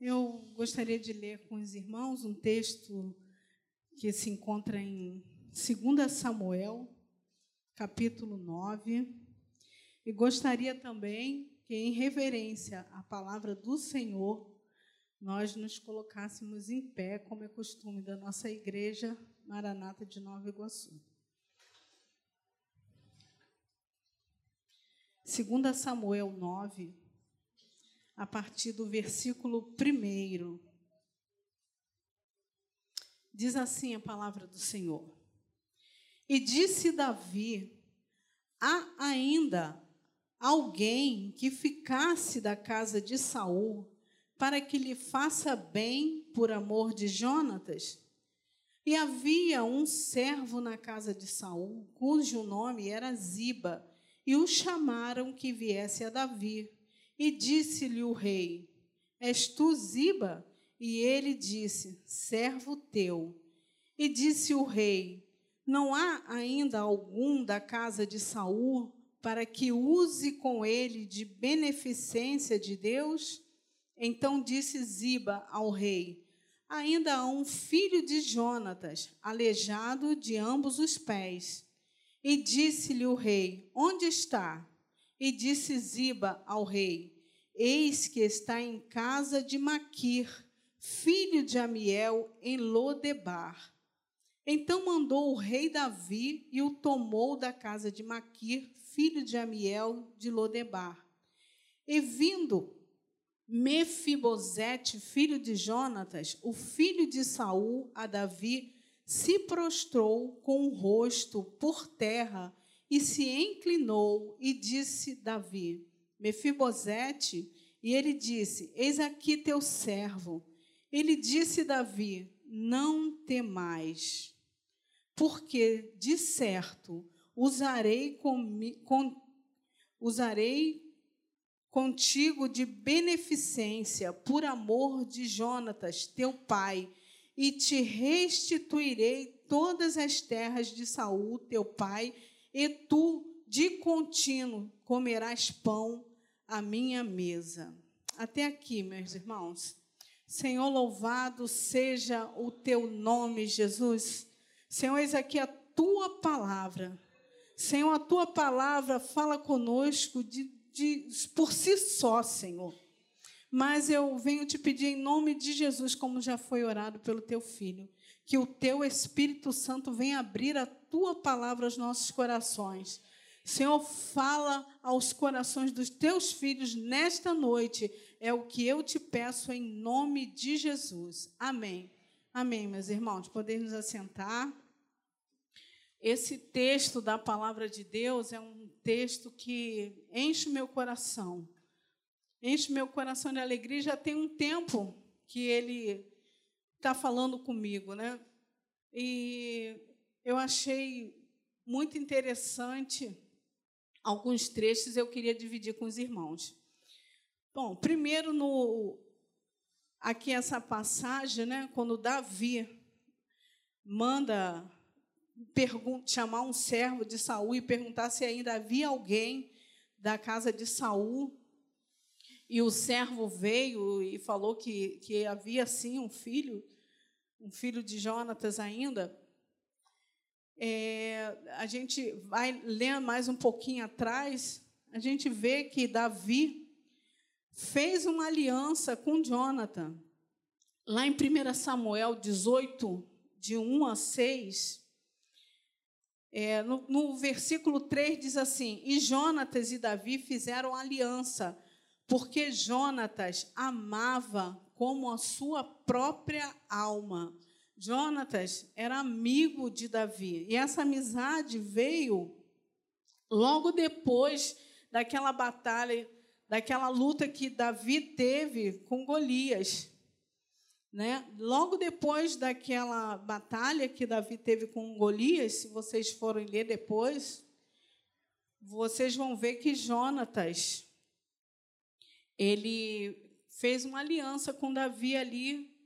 Eu gostaria de ler com os irmãos um texto que se encontra em 2 Samuel, capítulo 9. E gostaria também que, em reverência à palavra do Senhor, nós nos colocássemos em pé, como é costume da nossa igreja Maranata de Nova Iguaçu. 2 Samuel 9, a partir do versículo 1. Diz assim a palavra do Senhor. E disse Davi: Há ainda alguém que ficasse da casa de Saul para que lhe faça bem por amor de Jonatas? E havia um servo na casa de Saul, cujo nome era Ziba, e o chamaram que viesse a Davi. E disse-lhe o rei: És tu Ziba? E ele disse: Servo teu. E disse o rei: Não há ainda algum da casa de Saul para que use com ele de beneficência de Deus? Então disse Ziba ao rei: Ainda há um filho de Jonatas, aleijado de ambos os pés. E disse-lhe o rei: Onde está? E disse Ziba ao rei: Eis que está em casa de Maquir, filho de Amiel, em Lodebar. Então mandou o rei Davi e o tomou da casa de Maquir, filho de Amiel, de Lodebar. E vindo Mefibosete, filho de Jonatas, o filho de Saul, a Davi, se prostrou com o rosto por terra e se inclinou e disse Davi: Mefibosete, e ele disse: Eis aqui teu servo. Ele disse Davi: Não temais, porque de certo usarei com, com usarei contigo de beneficência por amor de Jonatas, teu pai, e te restituirei todas as terras de Saul, teu pai, e tu de contínuo comerás pão à minha mesa. Até aqui, meus irmãos. Senhor, louvado seja o teu nome, Jesus. Senhor, eis aqui a tua palavra. Senhor, a tua palavra fala conosco de de, por si só, Senhor. Mas eu venho te pedir em nome de Jesus, como já foi orado pelo teu filho, que o teu Espírito Santo venha abrir a tua palavra aos nossos corações. Senhor, fala aos corações dos teus filhos nesta noite. É o que eu te peço em nome de Jesus. Amém. Amém, meus irmãos. Podemos nos assentar. Esse texto da palavra de Deus é um texto que enche meu coração. Enche meu coração de alegria. Já tem um tempo que ele está falando comigo, né? E eu achei muito interessante alguns trechos eu queria dividir com os irmãos. Bom, primeiro no aqui essa passagem, né, quando Davi manda chamar um servo de Saul e perguntar se ainda havia alguém da casa de Saul. E o servo veio e falou que, que havia sim um filho, um filho de Jonatas ainda. É, a gente vai ler mais um pouquinho atrás, a gente vê que Davi fez uma aliança com Jonathan. Lá em 1 Samuel 18, de 1 a 6, é, no, no versículo 3 diz assim: E Jonatas e Davi fizeram aliança, porque Jonatas amava como a sua própria alma. Jonatas era amigo de Davi, e essa amizade veio logo depois daquela batalha, daquela luta que Davi teve com Golias. Né? Logo depois daquela batalha que Davi teve com Golias, se vocês forem ler depois, vocês vão ver que Jonatas ele fez uma aliança com Davi ali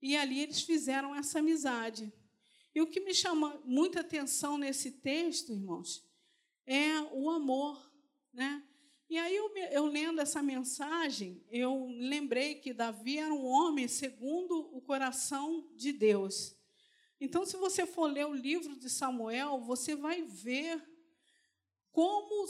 e ali eles fizeram essa amizade. E o que me chama muita atenção nesse texto, irmãos, é o amor, né? E aí, eu, eu, lendo essa mensagem, eu lembrei que Davi era um homem segundo o coração de Deus. Então, se você for ler o livro de Samuel, você vai ver como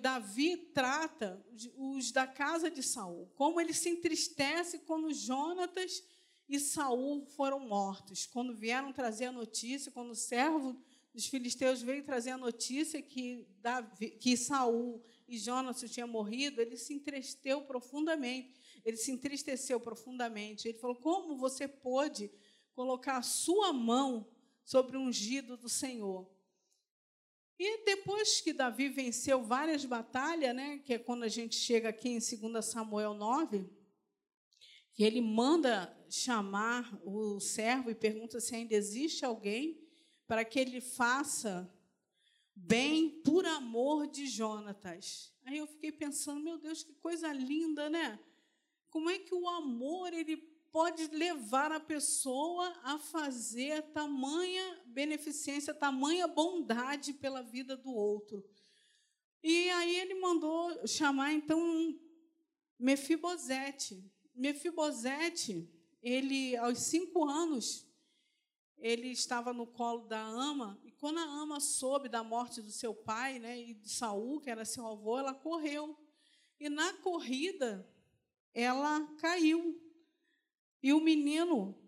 Davi trata os da casa de Saul, como ele se entristece quando Jonatas e Saul foram mortos, quando vieram trazer a notícia, quando o servo dos filisteus veio trazer a notícia que, Davi, que Saul e Jonas tinham morrido, ele se entristeceu profundamente. Ele se entristeceu profundamente. Ele falou: Como você pôde colocar a sua mão sobre o ungido do Senhor? E depois que Davi venceu várias batalhas, né, que é quando a gente chega aqui em 2 Samuel 9, que ele manda chamar o servo e pergunta se ainda existe alguém para que ele faça bem por amor de Jonatas. Aí eu fiquei pensando, meu Deus, que coisa linda, né? Como é que o amor ele pode levar a pessoa a fazer tamanha beneficência, tamanha bondade pela vida do outro? E aí ele mandou chamar então Mefibosete. Mefibosete, ele aos cinco anos, ele estava no colo da ama quando a ama soube da morte do seu pai, né, e de Saul, que era seu avô, ela correu. E na corrida, ela caiu. E o menino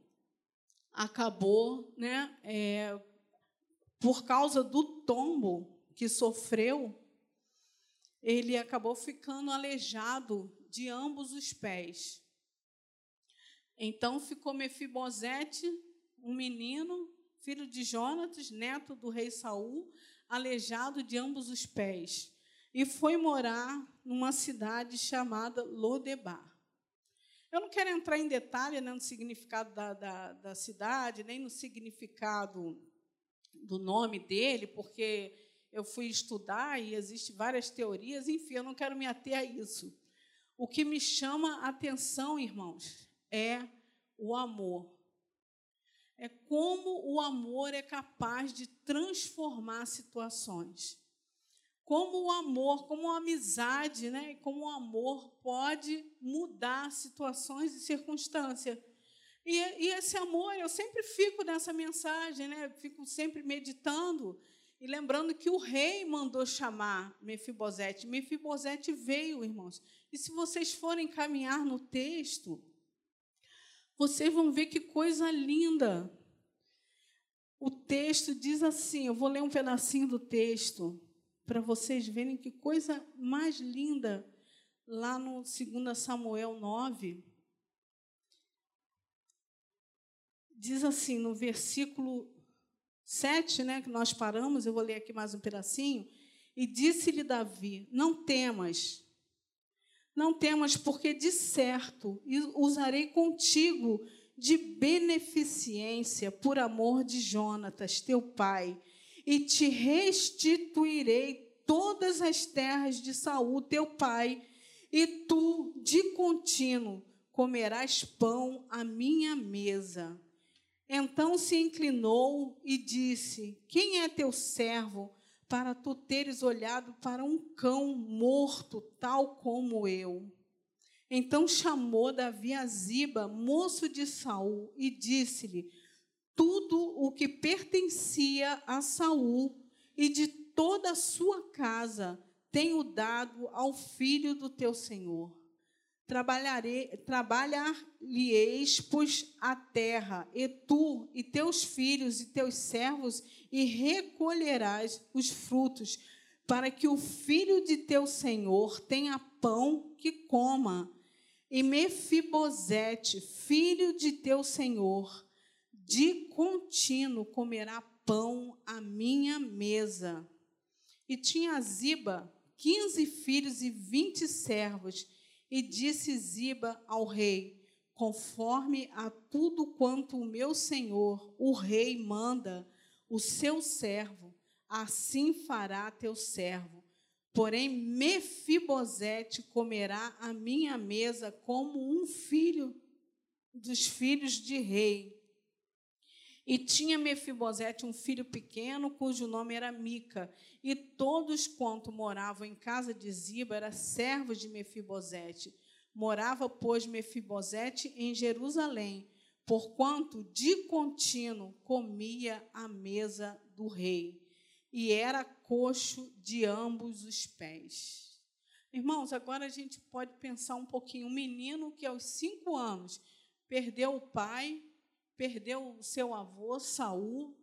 acabou, né, é, por causa do tombo que sofreu, ele acabou ficando aleijado de ambos os pés. Então ficou Mefibosete, um menino, filho de Jonatas, neto do rei Saul, aleijado de ambos os pés, e foi morar numa cidade chamada Lodebar. Eu não quero entrar em detalhe né, no significado da, da, da cidade, nem no significado do nome dele, porque eu fui estudar e existem várias teorias, enfim, eu não quero me ater a isso. O que me chama a atenção, irmãos, é o amor é como o amor é capaz de transformar situações. Como o amor, como a amizade, né? como o amor pode mudar situações e circunstâncias. E, e, esse amor, eu sempre fico nessa mensagem, né? fico sempre meditando e lembrando que o rei mandou chamar Mefibosete. Mefibosete veio, irmãos. E se vocês forem caminhar no texto, vocês vão ver que coisa linda. O texto diz assim: eu vou ler um pedacinho do texto para vocês verem que coisa mais linda lá no 2 Samuel 9. Diz assim, no versículo 7, né, que nós paramos, eu vou ler aqui mais um pedacinho. E disse-lhe Davi: Não temas, não temas, porque de certo usarei contigo de beneficência por amor de Jonatas, teu pai, e te restituirei todas as terras de Saul, teu pai, e tu de contínuo comerás pão à minha mesa. Então se inclinou e disse: Quem é teu servo? para tu teres olhado para um cão morto, tal como eu. Então chamou Davi a Ziba, moço de Saul, e disse-lhe: Tudo o que pertencia a Saul e de toda a sua casa tenho dado ao filho do teu senhor trabalharei, trabalhar-lhe-eis, pois a terra, e tu, e teus filhos, e teus servos, e recolherás os frutos, para que o filho de teu senhor tenha pão que coma. E Mefibosete, filho de teu senhor, de contínuo comerá pão à minha mesa. E tinha Ziba quinze filhos e vinte servos, e disse Ziba ao rei: Conforme a tudo quanto o meu senhor, o rei, manda, o seu servo, assim fará teu servo. Porém, Mefibosete comerá a minha mesa como um filho dos filhos de rei. E tinha Mefibosete um filho pequeno, cujo nome era Mica. E todos quanto moravam em casa de Ziba eram servos de Mefibosete. Morava, pois, Mefibosete em Jerusalém, porquanto de contínuo comia à mesa do rei, e era coxo de ambos os pés. Irmãos, agora a gente pode pensar um pouquinho. Um menino que aos cinco anos perdeu o pai, perdeu o seu avô, Saul,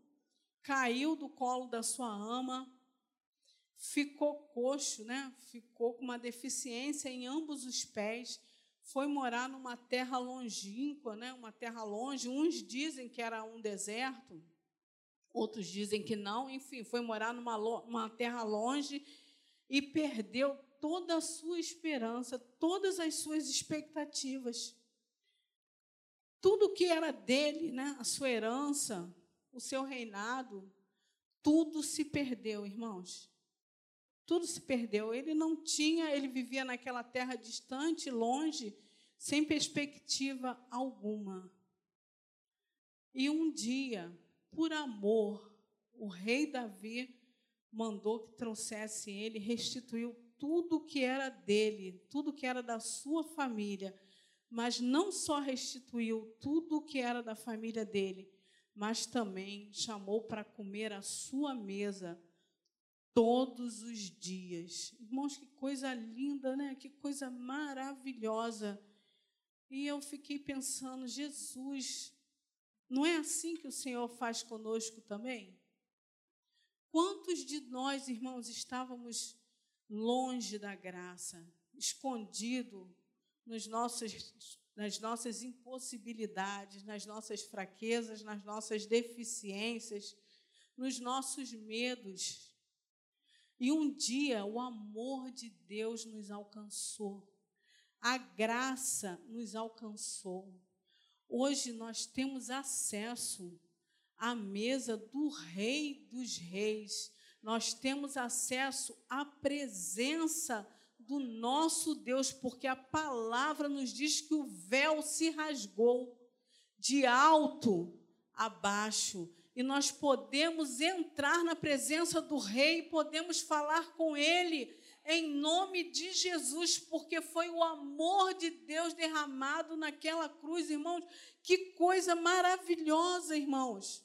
caiu do colo da sua ama, ficou coxo, né? ficou com uma deficiência em ambos os pés, foi morar numa terra longínqua, né? uma terra longe. Uns dizem que era um deserto, outros dizem que não. Enfim, foi morar numa uma terra longe e perdeu toda a sua esperança, todas as suas expectativas tudo que era dele, né, a sua herança, o seu reinado, tudo se perdeu, irmãos. Tudo se perdeu. Ele não tinha, ele vivia naquela terra distante, longe, sem perspectiva alguma. E um dia, por amor, o rei Davi mandou que trouxesse ele, restituiu tudo que era dele, tudo que era da sua família mas não só restituiu tudo o que era da família dele, mas também chamou para comer à sua mesa todos os dias. Irmãos, que coisa linda, né? Que coisa maravilhosa. E eu fiquei pensando, Jesus, não é assim que o Senhor faz conosco também? Quantos de nós, irmãos, estávamos longe da graça, escondido nos nossos, nas nossas impossibilidades, nas nossas fraquezas, nas nossas deficiências, nos nossos medos. E um dia o amor de Deus nos alcançou, a graça nos alcançou. Hoje nós temos acesso à mesa do Rei dos Reis, nós temos acesso à presença do nosso Deus, porque a palavra nos diz que o véu se rasgou de alto a baixo e nós podemos entrar na presença do Rei, podemos falar com Ele em nome de Jesus, porque foi o amor de Deus derramado naquela cruz, irmãos. Que coisa maravilhosa, irmãos.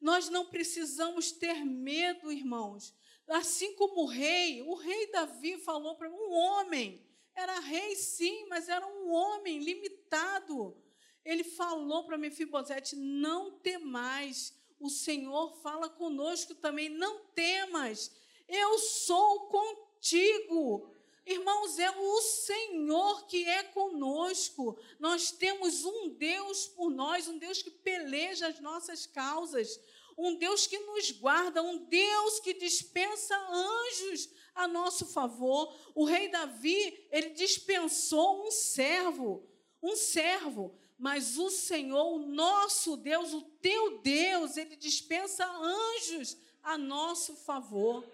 Nós não precisamos ter medo, irmãos. Assim como o rei, o rei Davi falou para um homem, era rei sim, mas era um homem limitado. Ele falou para Mefibosete: Não temais, o Senhor fala conosco também, não temas, eu sou contigo. Irmãos, é o Senhor que é conosco. Nós temos um Deus por nós, um Deus que peleja as nossas causas um Deus que nos guarda, um Deus que dispensa anjos a nosso favor. O rei Davi, ele dispensou um servo, um servo, mas o Senhor, o nosso Deus, o teu Deus, ele dispensa anjos a nosso favor.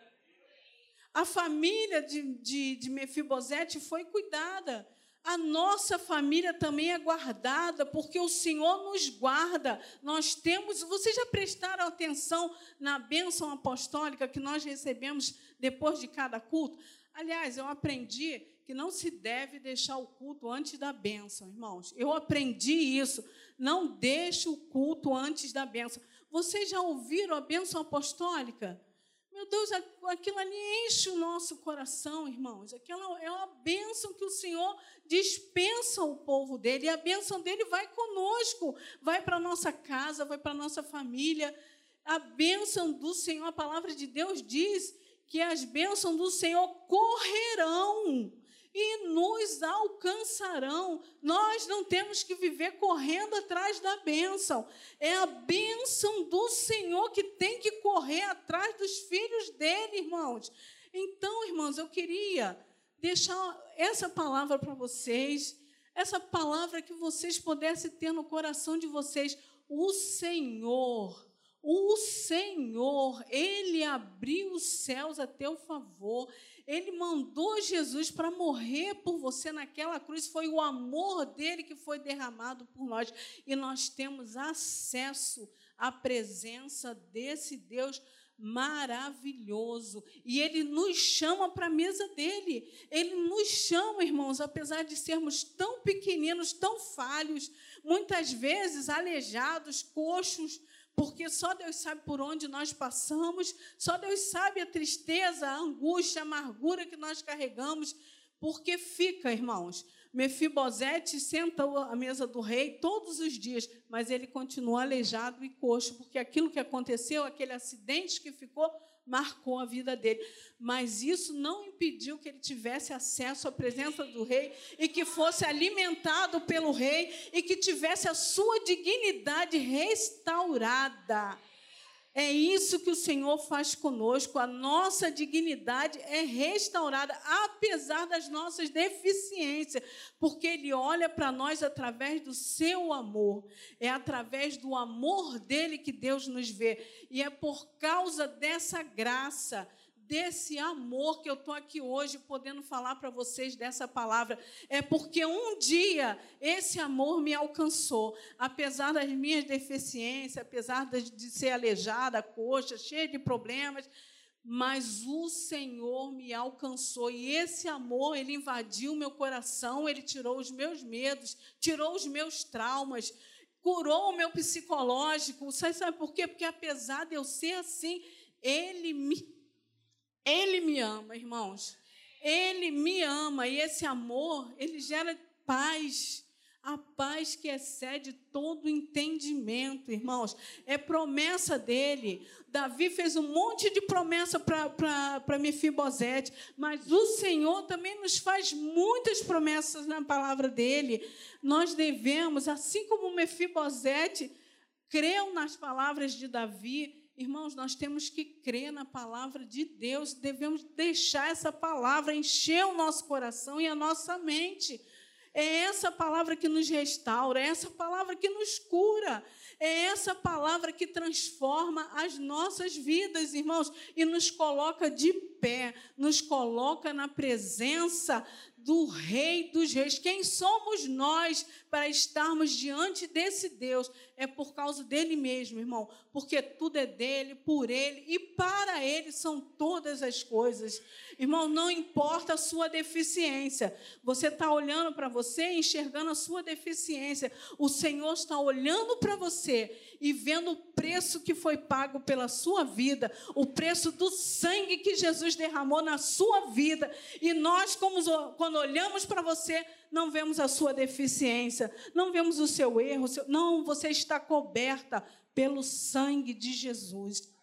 A família de, de, de Mefibosete foi cuidada a nossa família também é guardada, porque o Senhor nos guarda. Nós temos, vocês já prestaram atenção na bênção apostólica que nós recebemos depois de cada culto? Aliás, eu aprendi que não se deve deixar o culto antes da bênção, irmãos. Eu aprendi isso. Não deixe o culto antes da bênção. Vocês já ouviram a bênção apostólica? Meu Deus, aquilo ali enche o nosso coração, irmãos. Aquela é uma bênção que o Senhor dispensa ao povo dele. E a bênção dele vai conosco, vai para a nossa casa, vai para a nossa família. A bênção do Senhor, a palavra de Deus diz que as bênçãos do Senhor correrão e nos alcançarão. Nós não temos que viver correndo atrás da bênção. É a bênção do Senhor que tem que correr atrás dos filhos dele, irmãos. Então, irmãos, eu queria deixar essa palavra para vocês, essa palavra que vocês pudessem ter no coração de vocês. O Senhor, O Senhor, Ele abriu os céus a teu favor. Ele mandou Jesus para morrer por você naquela cruz. Foi o amor dele que foi derramado por nós. E nós temos acesso à presença desse Deus maravilhoso. E ele nos chama para a mesa dele. Ele nos chama, irmãos, apesar de sermos tão pequeninos, tão falhos, muitas vezes aleijados, coxos, porque só Deus sabe por onde nós passamos, só Deus sabe a tristeza, a angústia, a amargura que nós carregamos, porque fica, irmãos. Mefibosete senta à mesa do rei todos os dias, mas ele continua aleijado e coxo, porque aquilo que aconteceu, aquele acidente que ficou, marcou a vida dele. Mas isso não impediu que ele tivesse acesso à presença do rei e que fosse alimentado pelo rei e que tivesse a sua dignidade restaurada. É isso que o Senhor faz conosco. A nossa dignidade é restaurada, apesar das nossas deficiências, porque Ele olha para nós através do seu amor. É através do amor dele que Deus nos vê. E é por causa dessa graça desse amor que eu estou aqui hoje podendo falar para vocês dessa palavra. É porque um dia esse amor me alcançou, apesar das minhas deficiências, apesar de ser aleijada, coxa, cheia de problemas. Mas o Senhor me alcançou e esse amor, ele invadiu meu coração, ele tirou os meus medos, tirou os meus traumas, curou o meu psicológico. Sabe, sabe por quê? Porque apesar de eu ser assim, ele me ele me ama, irmãos. Ele me ama e esse amor, ele gera paz. A paz que excede todo entendimento, irmãos. É promessa dele. Davi fez um monte de promessa para Mefibosete, mas o Senhor também nos faz muitas promessas na palavra dele. Nós devemos, assim como Mefibosete creu nas palavras de Davi, Irmãos, nós temos que crer na palavra de Deus, devemos deixar essa palavra encher o nosso coração e a nossa mente. É essa palavra que nos restaura, é essa palavra que nos cura, é essa palavra que transforma as nossas vidas, irmãos, e nos coloca de pé, nos coloca na presença do Rei dos Reis. Quem somos nós para estarmos diante desse Deus? É por causa dele mesmo, irmão, porque tudo é dele, por ele e para ele são todas as coisas. Irmão, não importa a sua deficiência, você está olhando para você enxergando a sua deficiência. O Senhor está olhando para você e vendo o preço que foi pago pela sua vida, o preço do sangue que Jesus derramou na sua vida. E nós, como, quando olhamos para você, não vemos a sua deficiência, não vemos o seu erro, seu... não, você está coberta pelo sangue de Jesus.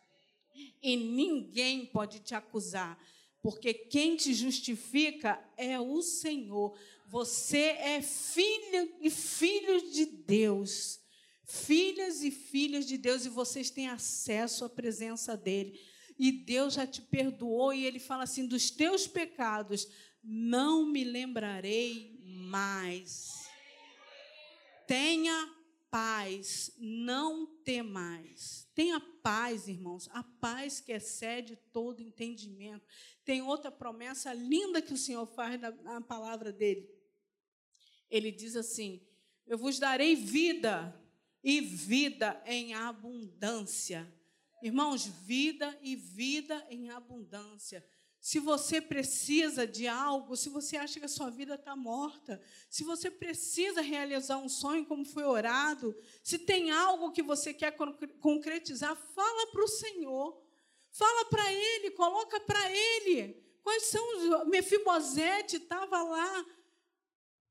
E ninguém pode te acusar, porque quem te justifica é o Senhor. Você é filho e filho de Deus filhas e filhas de Deus, e vocês têm acesso à presença dEle. E Deus já te perdoou, e Ele fala assim: dos teus pecados não me lembrarei mais. Tenha paz, não temais. Tenha paz, irmãos, a paz que excede todo entendimento. Tem outra promessa linda que o Senhor faz na, na palavra dele. Ele diz assim: Eu vos darei vida e vida em abundância. Irmãos, vida e vida em abundância. Se você precisa de algo, se você acha que a sua vida está morta, se você precisa realizar um sonho como foi orado, se tem algo que você quer concretizar, fala para o Senhor. Fala para Ele, coloca para Ele. Quais são os. Mefibosete estava lá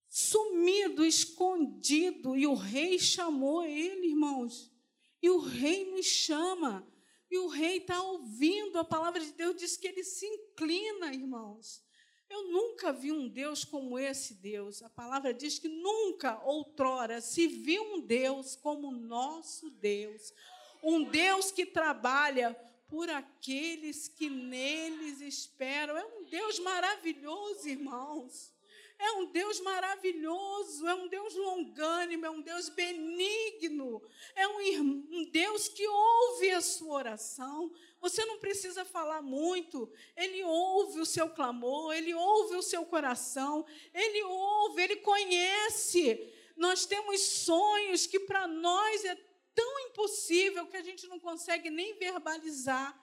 sumido, escondido, e o rei chamou ele, irmãos. E o rei nos chama. E o rei está ouvindo, a palavra de Deus diz que ele se inclina, irmãos. Eu nunca vi um Deus como esse Deus. A palavra diz que nunca, outrora, se viu um Deus como o nosso Deus. Um Deus que trabalha por aqueles que neles esperam. É um Deus maravilhoso, irmãos. É um Deus maravilhoso, é um Deus longânimo, é um Deus benigno, é um, um Deus que ouve a sua oração. Você não precisa falar muito, Ele ouve o seu clamor, Ele ouve o seu coração, Ele ouve, Ele conhece. Nós temos sonhos que para nós é tão impossível que a gente não consegue nem verbalizar.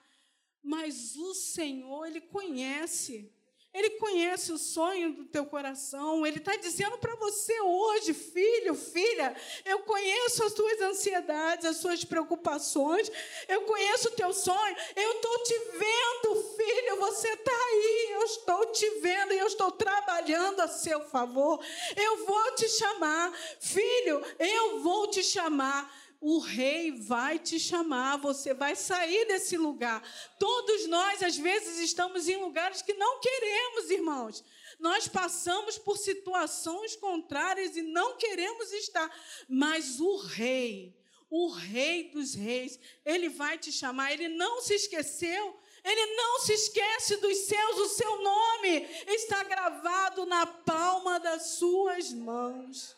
Mas o Senhor, Ele conhece. Ele conhece o sonho do teu coração. Ele está dizendo para você hoje, filho, filha, eu conheço as tuas ansiedades, as suas preocupações. Eu conheço o teu sonho. Eu estou te vendo, filho. Você está aí. Eu estou te vendo e eu estou trabalhando a seu favor. Eu vou te chamar, filho. Eu vou te chamar o rei vai te chamar, você vai sair desse lugar. Todos nós, às vezes, estamos em lugares que não queremos, irmãos. Nós passamos por situações contrárias e não queremos estar, mas o rei, o rei dos reis, ele vai te chamar, ele não se esqueceu. Ele não se esquece dos céus, o seu nome está gravado na palma das suas mãos.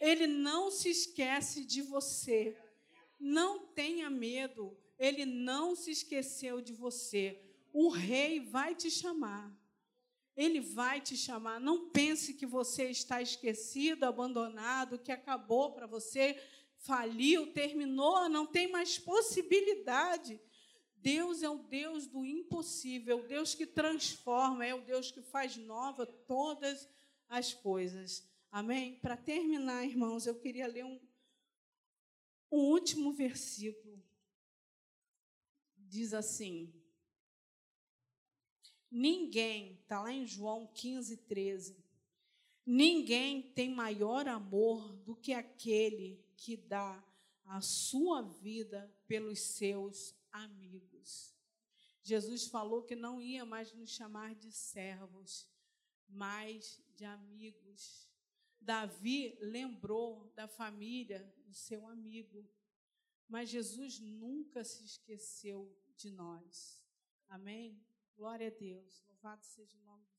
Ele não se esquece de você. Não tenha medo, ele não se esqueceu de você. O rei vai te chamar. Ele vai te chamar. Não pense que você está esquecido, abandonado, que acabou para você, faliu, terminou, não tem mais possibilidade. Deus é o Deus do impossível, é o Deus que transforma, é o Deus que faz nova todas as coisas. Amém? Para terminar, irmãos, eu queria ler um, o último versículo diz assim: Ninguém, está lá em João 15, 13. Ninguém tem maior amor do que aquele que dá a sua vida pelos seus amigos. Jesus falou que não ia mais nos chamar de servos, mas de amigos. Davi lembrou da família do seu amigo, mas Jesus nunca se esqueceu de nós. Amém? Glória a Deus. Louvado seja o nome